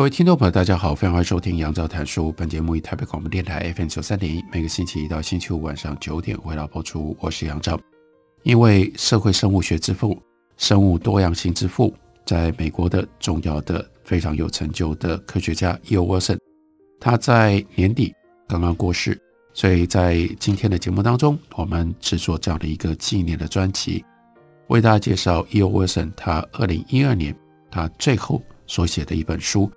各位听众朋友，大家好，非常欢迎收听杨照谈书。本节目以台北广播电台 FM 九三点一，每个星期一到星期五晚上九点为大家播出。我是杨照。因为社会生物学之父、生物多样性之父，在美国的重要的、非常有成就的科学家 E.O. Wilson，他在年底刚刚过世，所以在今天的节目当中，我们制作这样的一个纪念的专辑，为大家介绍 E.O. Wilson 他二零一二年他最后所写的一本书。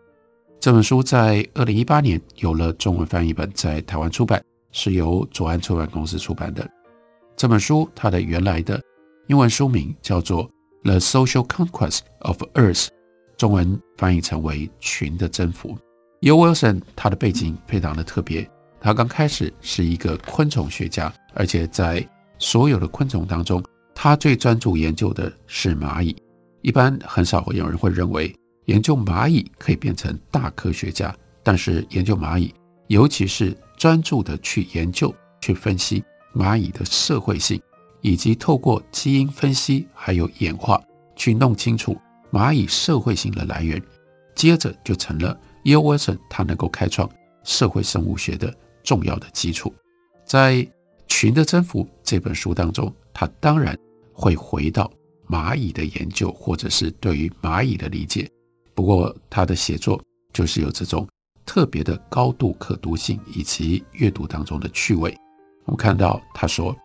这本书在二零一八年有了中文翻译本，在台湾出版，是由左岸出版公司出版的。这本书它的原来的英文书名叫做《The Social Conquest of Earth》，中文翻译成为《群的征服》。E.O. Wilson 他的背景非常的特别，他刚开始是一个昆虫学家，而且在所有的昆虫当中，他最专注研究的是蚂蚁。一般很少会有人会认为。研究蚂蚁可以变成大科学家，但是研究蚂蚁，尤其是专注的去研究、去分析蚂蚁的社会性，以及透过基因分析还有演化去弄清楚蚂蚁社会性的来源，接着就成了 E.O. Wilson 他能够开创社会生物学的重要的基础。在《群的征服》这本书当中，他当然会回到蚂蚁的研究，或者是对于蚂蚁的理解。不过，他的写作就是有这种特别的高度可读性以及阅读当中的趣味。我们看到他说，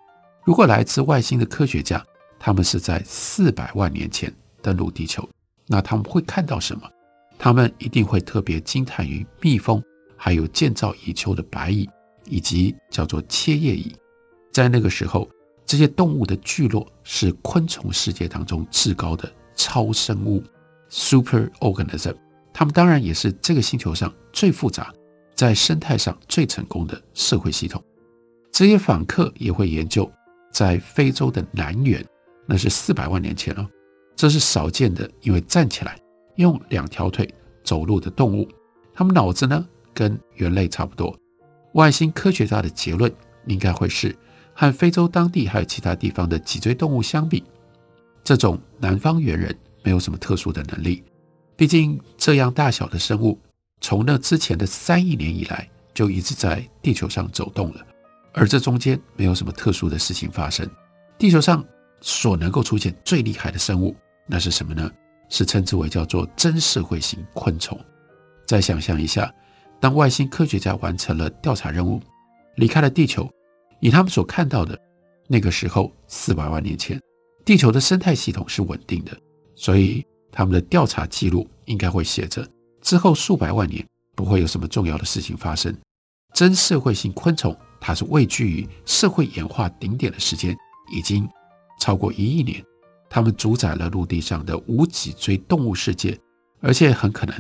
如果来自外星的科学家，他们是在四百万年前登陆地球，那他们会看到什么？他们一定会特别惊叹于蜜蜂，还有建造蚁丘的白蚁，以及叫做切叶蚁。在那个时候，这些动物的聚落是昆虫世界当中至高的超生物。Super organism，他们当然也是这个星球上最复杂，在生态上最成功的社会系统。这些访客也会研究，在非洲的南缘，那是四百万年前了，这是少见的，因为站起来用两条腿走路的动物。他们脑子呢跟人类差不多。外星科学家的结论应该会是，和非洲当地还有其他地方的脊椎动物相比，这种南方猿人。没有什么特殊的能力，毕竟这样大小的生物，从那之前的三亿年以来就一直在地球上走动了，而这中间没有什么特殊的事情发生。地球上所能够出现最厉害的生物，那是什么呢？是称之为叫做真社会型昆虫。再想象一下，当外星科学家完成了调查任务，离开了地球，以他们所看到的，那个时候四百万年前，地球的生态系统是稳定的。所以他们的调查记录应该会写着：之后数百万年不会有什么重要的事情发生。真社会性昆虫，它是位居于社会演化顶点的时间已经超过一亿年。它们主宰了陆地上的无脊椎动物世界，而且很可能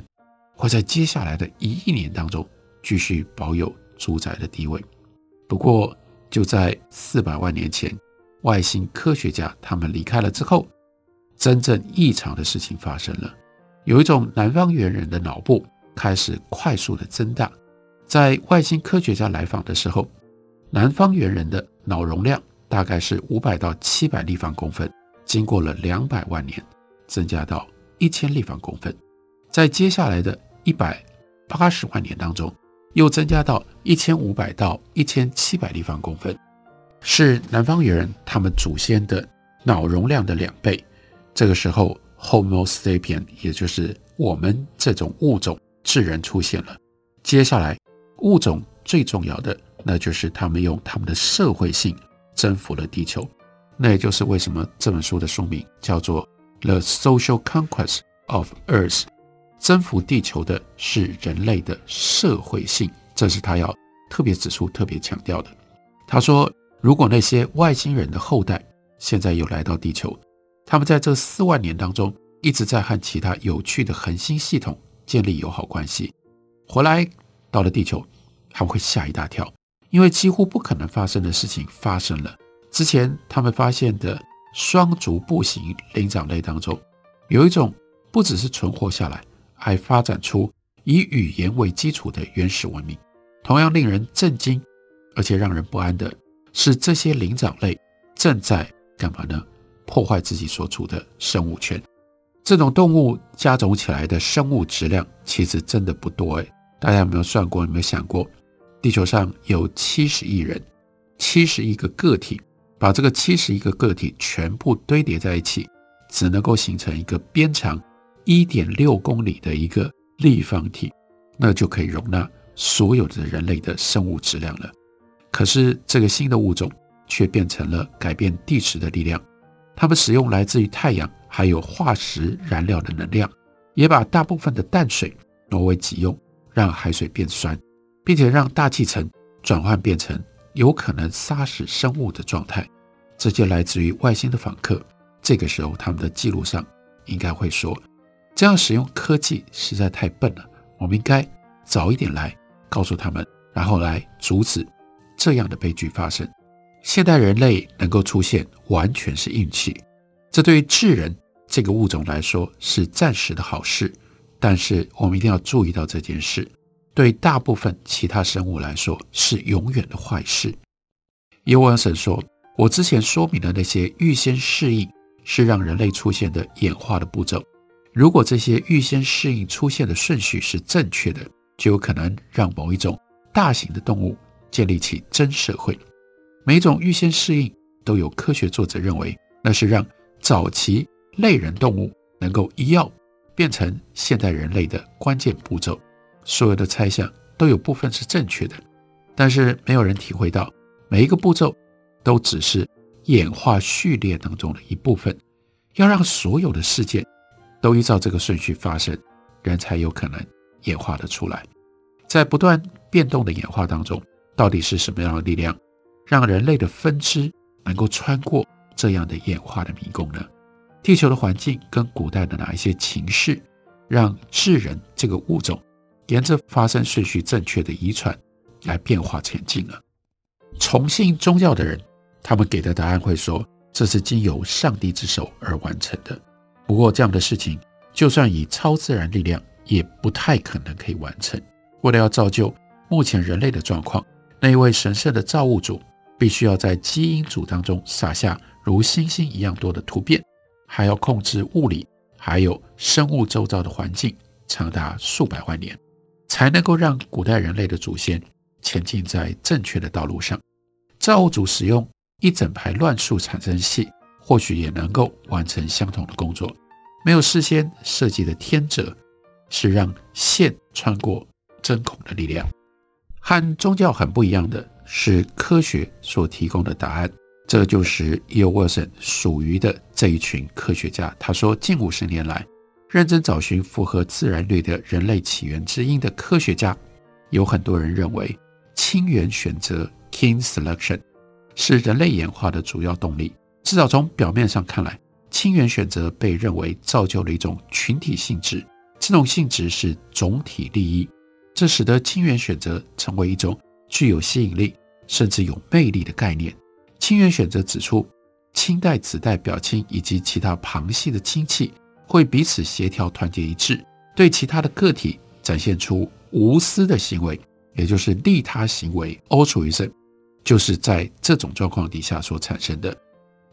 会在接下来的一亿年当中继续保有主宰的地位。不过就在四百万年前，外星科学家他们离开了之后。真正异常的事情发生了，有一种南方猿人的脑部开始快速的增大。在外星科学家来访的时候，南方猿人的脑容量大概是五百到七百立方公分，经过了两百万年，增加到一千立方公分。在接下来的一百八十万年当中，又增加到一千五百到一千七百立方公分，是南方猿人他们祖先的脑容量的两倍。这个时候，Homo sapien，也就是我们这种物种智人出现了。接下来，物种最重要的，那就是他们用他们的社会性征服了地球。那也就是为什么这本书的书名叫做《The Social Conquest of Earth》，征服地球的是人类的社会性，这是他要特别指出、特别强调的。他说，如果那些外星人的后代现在又来到地球，他们在这四万年当中一直在和其他有趣的恒星系统建立友好关系。回来到了地球，他们会吓一大跳，因为几乎不可能发生的事情发生了。之前他们发现的双足步行灵长类当中，有一种不只是存活下来，还发展出以语言为基础的原始文明。同样令人震惊，而且让人不安的是，这些灵长类正在干嘛呢？破坏自己所处的生物圈。这种动物加总起来的生物质量其实真的不多诶。大家有没有算过？有没有想过，地球上有七十亿人，七十亿个个体，把这个七十亿个个体全部堆叠在一起，只能够形成一个边长一点六公里的一个立方体，那就可以容纳。所有的人类的生物质量了，可是这个新的物种却变成了改变地质的力量。它们使用来自于太阳还有化石燃料的能量，也把大部分的淡水挪为己用，让海水变酸，并且让大气层转换变成有可能杀死生物的状态。这些来自于外星的访客，这个时候他们的记录上应该会说：这样使用科技实在太笨了，我们应该早一点来。告诉他们，然后来阻止这样的悲剧发生。现代人类能够出现，完全是运气。这对于智人这个物种来说是暂时的好事，但是我们一定要注意到这件事，对大部分其他生物来说是永远的坏事。尤文森说：“我之前说明的那些预先适应，是让人类出现的演化的步骤。如果这些预先适应出现的顺序是正确的。”就有可能让某一种大型的动物建立起真社会。每种预先适应都有科学作者认为，那是让早期类人动物能够一跃变成现代人类的关键步骤。所有的猜想都有部分是正确的，但是没有人体会到每一个步骤都只是演化序列当中的一部分。要让所有的事件都依照这个顺序发生，人才有可能。演化的出来，在不断变动的演化当中，到底是什么样的力量，让人类的分支能够穿过这样的演化的迷宫呢？地球的环境跟古代的哪一些情势，让智人这个物种沿着发生顺序正确的遗传来变化前进呢？崇信宗教的人，他们给的答案会说，这是经由上帝之手而完成的。不过，这样的事情，就算以超自然力量，也不太可能可以完成。为了要造就目前人类的状况，那一位神圣的造物主必须要在基因组当中撒下如星星一样多的突变，还要控制物理还有生物周遭的环境，长达数百万年，才能够让古代人类的祖先前进在正确的道路上。造物主使用一整排乱数产生器，或许也能够完成相同的工作。没有事先设计的天择。是让线穿过针孔的力量。和宗教很不一样的是科学所提供的答案。这就是 E.O. Wilson 属于的这一群科学家。他说，近五十年来，认真找寻符合自然律的人类起源之因的科学家，有很多人认为亲缘选择 （kin selection） 是人类演化的主要动力。至少从表面上看来，亲缘选择被认为造就了一种群体性质。这种性质是总体利益，这使得亲缘选择成为一种具有吸引力甚至有魅力的概念。亲缘选择指出，亲代、子代表亲以及其他旁系的亲戚会彼此协调、团结一致，对其他的个体展现出无私的行为，也就是利他行为 （altruism），就是在这种状况底下所产生的。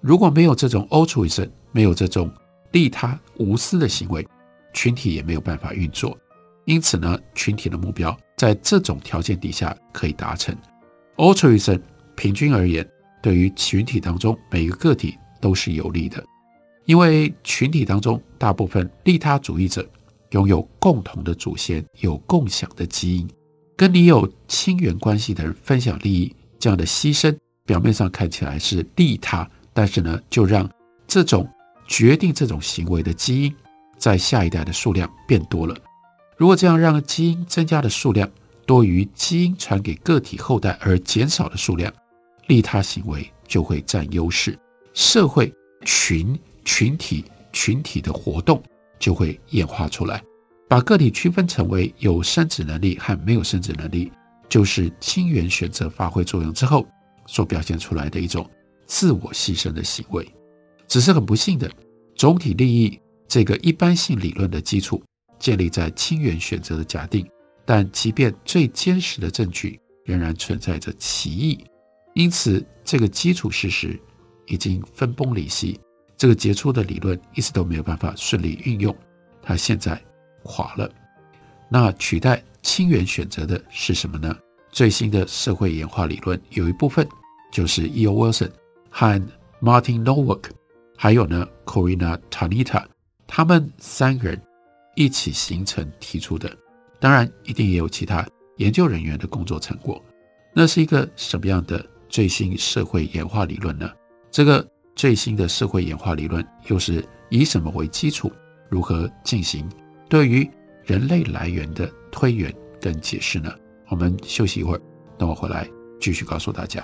如果没有这种 altruism，没有这种利他无私的行为，群体也没有办法运作，因此呢，群体的目标在这种条件底下可以达成。Altruism 平均而言，对于群体当中每一个个体都是有利的，因为群体当中大部分利他主义者拥有共同的祖先，有共享的基因，跟你有亲缘关系的人分享利益，这样的牺牲表面上看起来是利他，但是呢，就让这种决定这种行为的基因。在下一代的数量变多了，如果这样让基因增加的数量多于基因传给个体后代而减少的数量，利他行为就会占优势，社会群群体群体的活动就会演化出来，把个体区分成为有生殖能力和没有生殖能力，就是亲缘选择发挥作用之后所表现出来的一种自我牺牲的行为。只是很不幸的，总体利益这个一般性理论的基础建立在亲缘选择的假定，但即便最坚实的证据仍然存在着歧义，因此这个基础事实已经分崩离析。这个杰出的理论一直都没有办法顺利运用，它现在垮了。那取代亲缘选择的是什么呢？最新的社会演化理论有一部分就是 E.O. Wilson 和 Martin Nowak，还有呢 Corina Tanita，他们三个人一起形成提出的。当然，一定也有其他研究人员的工作成果。那是一个什么样的最新社会演化理论呢？这个。最新的社会演化理论又是以什么为基础？如何进行对于人类来源的推演跟解释呢？我们休息一会儿，等我回来继续告诉大家。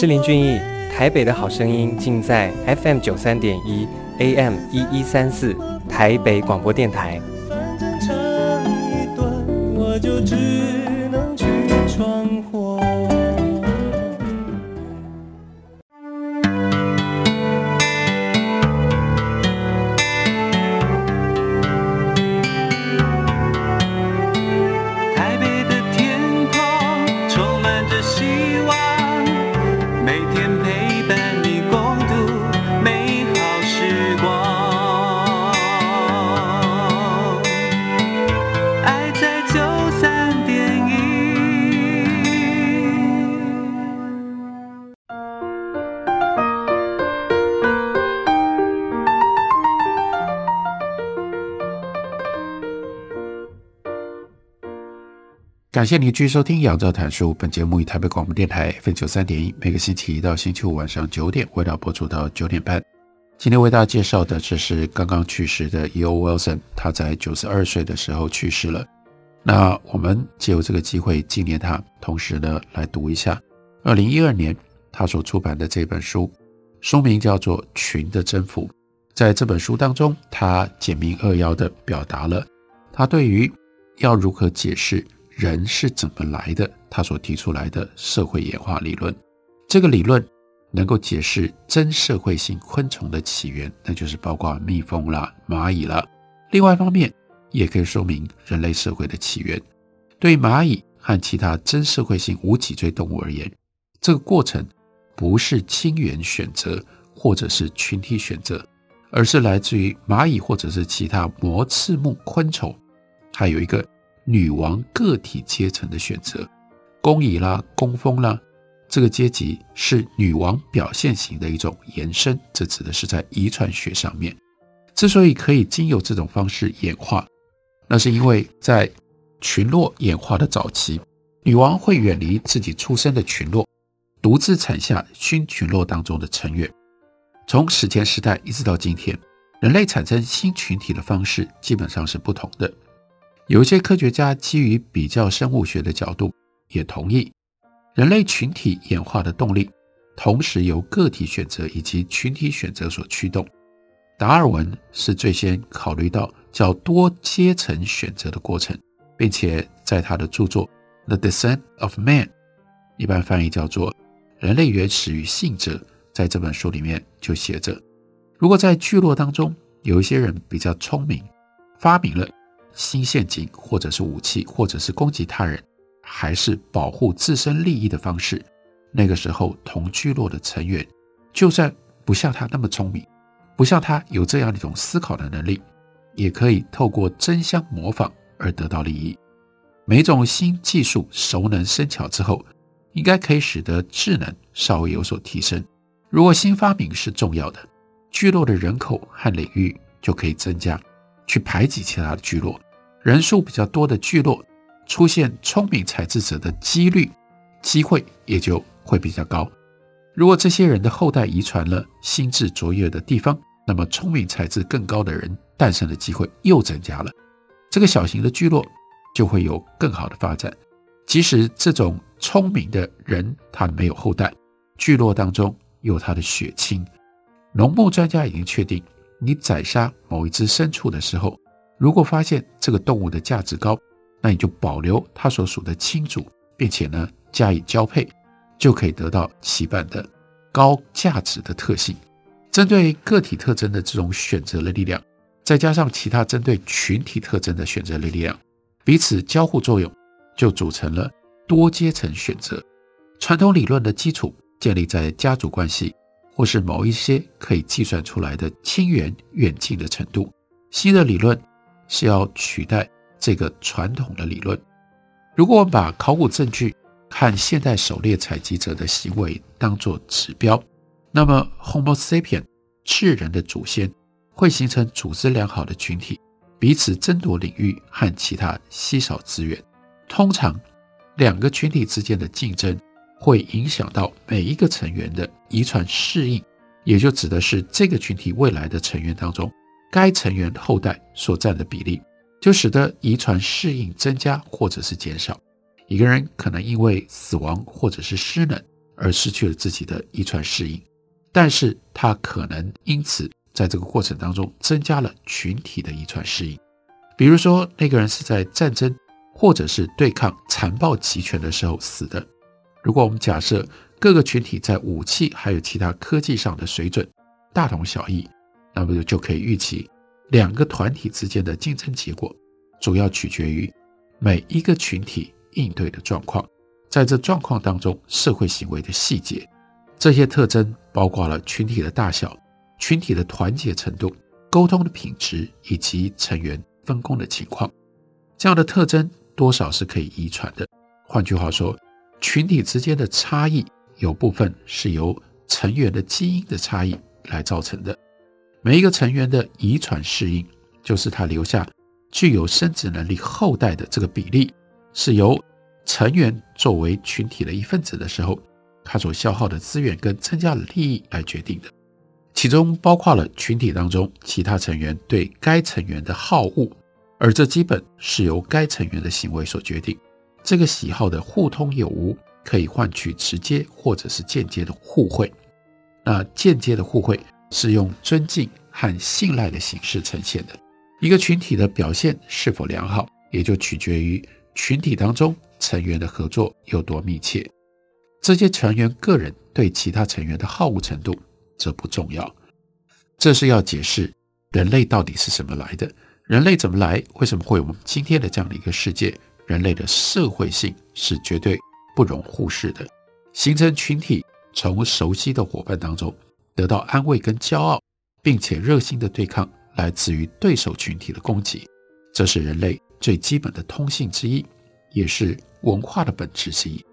是林俊逸，台北的好声音尽在 FM 九三点一 AM 一一三四台北广播电台。感谢您继续收听《杨照谈书》。本节目以台北广播电台 FM 九三点一，每个星期一到星期五晚上九点，为大家播出到九点半。今天为大家介绍的，这是刚刚去世的 E.O. Wilson，他在九十二岁的时候去世了。那我们借由这个机会纪念他，同时呢，来读一下二零一二年他所出版的这本书，书名叫做《群的征服》。在这本书当中，他简明扼要地表达了他对于要如何解释。人是怎么来的？他所提出来的社会演化理论，这个理论能够解释真社会性昆虫的起源，那就是包括蜜蜂啦、蚂蚁啦。另外一方面，也可以说明人类社会的起源。对蚂蚁和其他真社会性无脊椎动物而言，这个过程不是亲缘选择或者是群体选择，而是来自于蚂蚁或者是其他膜翅目昆虫，还有一个。女王个体阶层的选择，工蚁啦、工蜂啦，这个阶级是女王表现型的一种延伸。这指的是在遗传学上面，之所以可以经由这种方式演化，那是因为在群落演化的早期，女王会远离自己出生的群落，独自产下新群落当中的成员。从史前时代一直到今天，人类产生新群体的方式基本上是不同的。有一些科学家基于比较生物学的角度，也同意人类群体演化的动力，同时由个体选择以及群体选择所驱动。达尔文是最先考虑到较多阶层选择的过程，并且在他的著作《The Descent of Man》，一般翻译叫做《人类原始与性者》，在这本书里面就写着：如果在聚落当中有一些人比较聪明，发明了。新陷阱，或者是武器，或者是攻击他人，还是保护自身利益的方式。那个时候，同聚落的成员，就算不像他那么聪明，不像他有这样一种思考的能力，也可以透过争相模仿而得到利益。每种新技术熟能生巧之后，应该可以使得智能稍微有所提升。如果新发明是重要的，聚落的人口和领域就可以增加，去排挤其他的聚落。人数比较多的聚落出现聪明才智者的几率、机会也就会比较高。如果这些人的后代遗传了心智卓越的地方，那么聪明才智更高的人诞生的机会又增加了。这个小型的聚落就会有更好的发展。即使这种聪明的人他没有后代，聚落当中有他的血亲。农牧专家已经确定，你宰杀某一只牲畜的时候，如果发现这个动物的价值高，那你就保留它所属的亲族，并且呢加以交配。就可以得到其伴的高价值的特性。针对个体特征的这种选择的力量，再加上其他针对群体特征的选择的力量，彼此交互作用，就组成了多阶层选择。传统理论的基础建立在家族关系，或是某一些可以计算出来的亲缘远近的程度。新的理论是要取代这个传统的理论。如果我们把考古证据，看现代狩猎采集者的行为当作指标，那么 Homo sapien 智人的祖先会形成组织良好的群体，彼此争夺领域和其他稀少资源。通常，两个群体之间的竞争会影响到每一个成员的遗传适应，也就指的是这个群体未来的成员当中，该成员后代所占的比例，就使得遗传适应增加或者是减少。一个人可能因为死亡或者是失能而失去了自己的遗传适应，但是他可能因此在这个过程当中增加了群体的遗传适应。比如说，那个人是在战争或者是对抗残暴集权的时候死的。如果我们假设各个群体在武器还有其他科技上的水准大同小异，那么就可以预期两个团体之间的竞争结果主要取决于每一个群体。应对的状况，在这状况当中，社会行为的细节，这些特征包括了群体的大小、群体的团结程度、沟通的品质以及成员分工的情况。这样的特征多少是可以遗传的。换句话说，群体之间的差异有部分是由成员的基因的差异来造成的。每一个成员的遗传适应，就是他留下具有生殖能力后代的这个比例。是由成员作为群体的一份子的时候，他所消耗的资源跟增加的利益来决定的，其中包括了群体当中其他成员对该成员的好恶，而这基本是由该成员的行为所决定。这个喜好的互通有无，可以换取直接或者是间接的互惠。那间接的互惠是用尊敬和信赖的形式呈现的。一个群体的表现是否良好，也就取决于。群体当中成员的合作有多密切，这些成员个人对其他成员的好恶程度则不重要。这是要解释人类到底是什么来的，人类怎么来，为什么会有我们今天的这样的一个世界？人类的社会性是绝对不容忽视的。形成群体，从熟悉的伙伴当中得到安慰跟骄傲，并且热心的对抗来自于对手群体的攻击，这是人类。最基本的通性之一，也是文化的本质之一。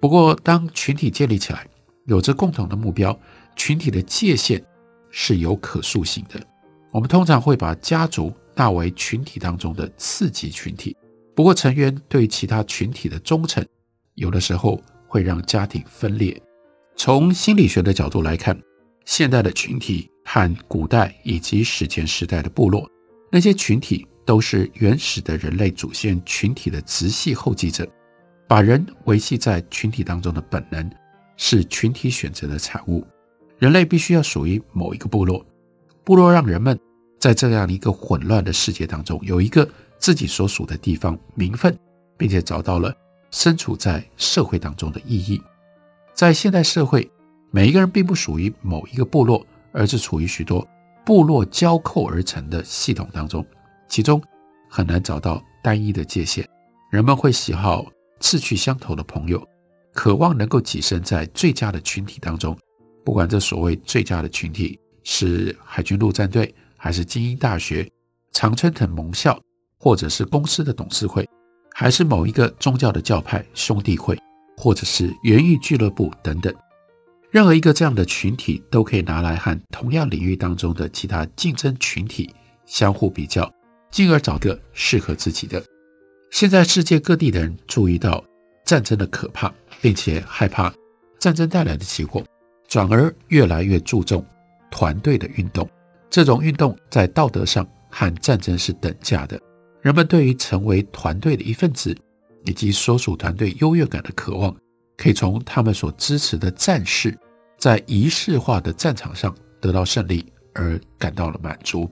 不过，当群体建立起来，有着共同的目标，群体的界限是有可塑性的。我们通常会把家族纳为群体当中的次级群体。不过，成员对其他群体的忠诚，有的时候会让家庭分裂。从心理学的角度来看，现代的群体和古代以及史前时代的部落，那些群体。都是原始的人类祖先群体的直系后继者，把人维系在群体当中的本能是群体选择的产物。人类必须要属于某一个部落，部落让人们在这样一个混乱的世界当中有一个自己所属的地方名分，并且找到了身处在社会当中的意义。在现代社会，每一个人并不属于某一个部落，而是处于许多部落交扣而成的系统当中。其中很难找到单一的界限，人们会喜好志趣相投的朋友，渴望能够跻身在最佳的群体当中。不管这所谓最佳的群体是海军陆战队，还是精英大学，常春藤盟校，或者是公司的董事会，还是某一个宗教的教派兄弟会，或者是园艺俱乐部等等，任何一个这样的群体都可以拿来和同样领域当中的其他竞争群体相互比较，进而找个适合自己的。现在世界各地的人注意到战争的可怕，并且害怕战争带来的结果，转而越来越注重团队的运动。这种运动在道德上和战争是等价的。人们对于成为团队的一份子，以及所属团队优越感的渴望，可以从他们所支持的战士在仪式化的战场上得到胜利而感到了满足。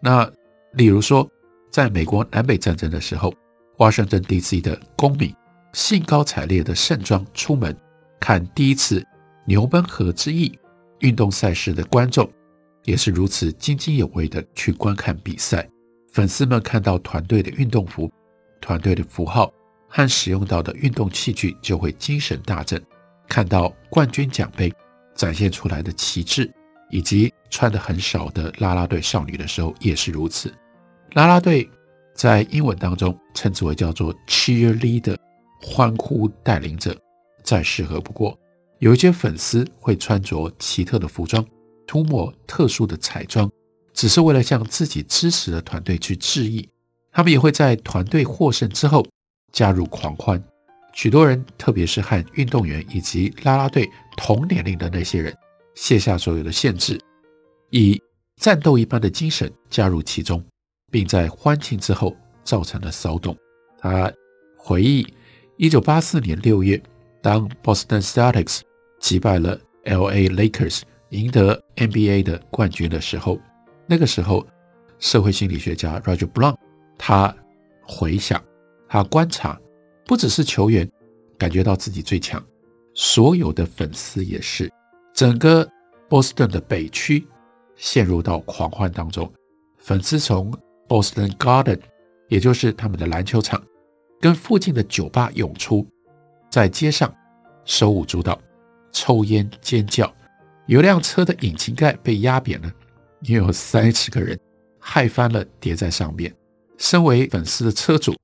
那例如说，在美国南北战争的时候，华盛顿 DC 的公民兴高采烈地盛装出门看第一次牛奔河之役运动赛事的观众，也是如此津津有味地去观看比赛。粉丝们看到团队的运动服、团队的符号和使用到的运动器具，就会精神大振；看到冠军奖杯展现出来的旗帜，以及穿的很少的啦啦队少女的时候，也是如此。啦啦队在英文当中称之为叫做 cheerleader，欢呼带领者，再适合不过。有一些粉丝会穿着奇特的服装，涂抹特殊的彩妆。只是为了向自己支持的团队去致意，他们也会在团队获胜之后加入狂欢。许多人，特别是和运动员以及啦啦队同年龄的那些人，卸下所有的限制，以战斗一般的精神加入其中，并在欢庆之后造成了骚动。他回忆，一九八四年六月，当 Boston Celtics 击败了 LA Lakers，赢得 NBA 的冠军的时候。那个时候，社会心理学家 Roger Brown，他回想，他观察，不只是球员感觉到自己最强，所有的粉丝也是，整个波士顿的北区陷入到狂欢当中，粉丝从 Boston Garden，也就是他们的篮球场，跟附近的酒吧涌出，在街上手舞足蹈、抽烟尖叫，有辆车的引擎盖被压扁了。也有三十个人害翻了，跌在上面。身为粉丝的车主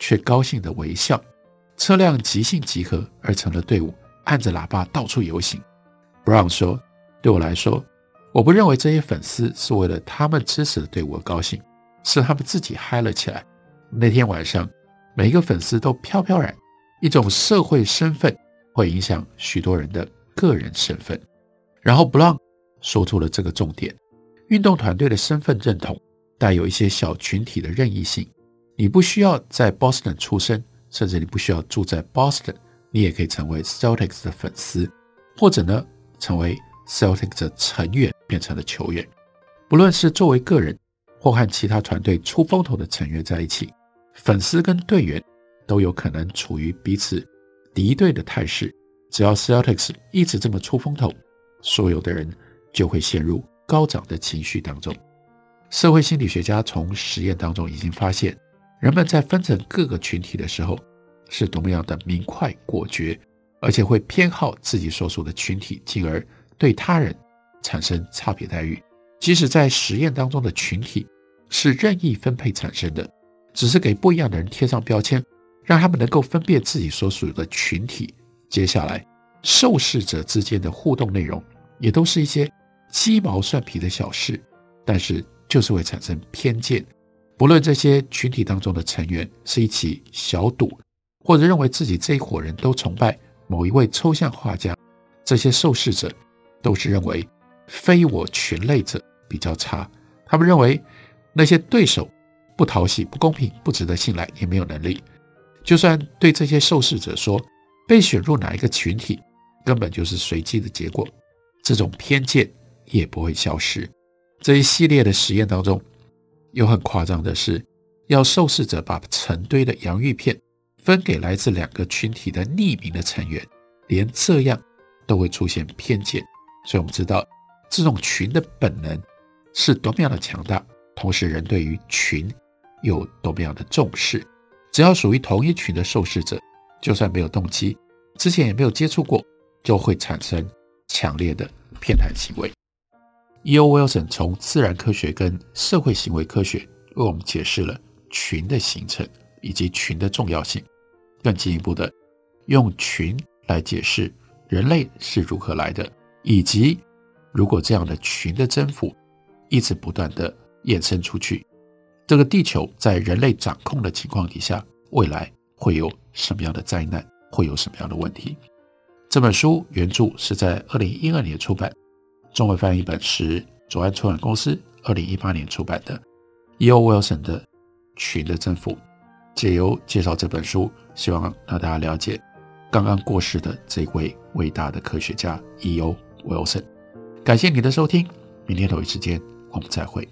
却高兴地微笑。车辆即兴集合而成了队伍，按着喇叭到处游行。Brown 说：“对我来说，我不认为这些粉丝是为了他们支持的队伍而高兴，是他们自己嗨了起来。那天晚上，每一个粉丝都飘飘然。一种社会身份会影响许多人的个人身份。”然后 Brown 说出了这个重点。运动团队的身份认同带有一些小群体的任意性。你不需要在 Boston 出生，甚至你不需要住在 Boston，你也可以成为 Celtics 的粉丝，或者呢，成为 Celtics 的成员，变成了球员。不论是作为个人，或和其他团队出风头的成员在一起，粉丝跟队员都有可能处于彼此敌对的态势。只要 Celtics 一直这么出风头，所有的人就会陷入。高涨的情绪当中，社会心理学家从实验当中已经发现，人们在分成各个群体的时候，是多么样的明快果决，而且会偏好自己所属的群体，进而对他人产生差别待遇。即使在实验当中的群体是任意分配产生的，只是给不一样的人贴上标签，让他们能够分辨自己所属的群体。接下来，受试者之间的互动内容也都是一些。鸡毛蒜皮的小事，但是就是会产生偏见。不论这些群体当中的成员是一起小赌，或者认为自己这一伙人都崇拜某一位抽象画家，这些受试者都是认为非我群类者比较差。他们认为那些对手不讨喜、不公平、不值得信赖，也没有能力。就算对这些受试者说被选入哪一个群体，根本就是随机的结果。这种偏见。也不会消失。这一系列的实验当中，又很夸张的是，要受试者把成堆的洋芋片分给来自两个群体的匿名的成员，连这样都会出现偏见。所以我们知道，这种群的本能是多么样的强大，同时人对于群有多么样的重视。只要属于同一群的受试者，就算没有动机，之前也没有接触过，就会产生强烈的偏袒行为。E.O. Wilson 从自然科学跟社会行为科学为我们解释了群的形成以及群的重要性，更进一步的用群来解释人类是如何来的，以及如果这样的群的增幅一直不断的延伸出去，这个地球在人类掌控的情况底下，未来会有什么样的灾难，会有什么样的问题？这本书原著是在二零一二年出版，中文翻译本是左岸出版公司二零一八年出版的。E.O. Wilson 的《群的政府》，借由介绍这本书，希望让大家了解刚刚过世的这位伟大的科学家 E.O. Wilson。感谢你的收听，明天同一时间我们再会。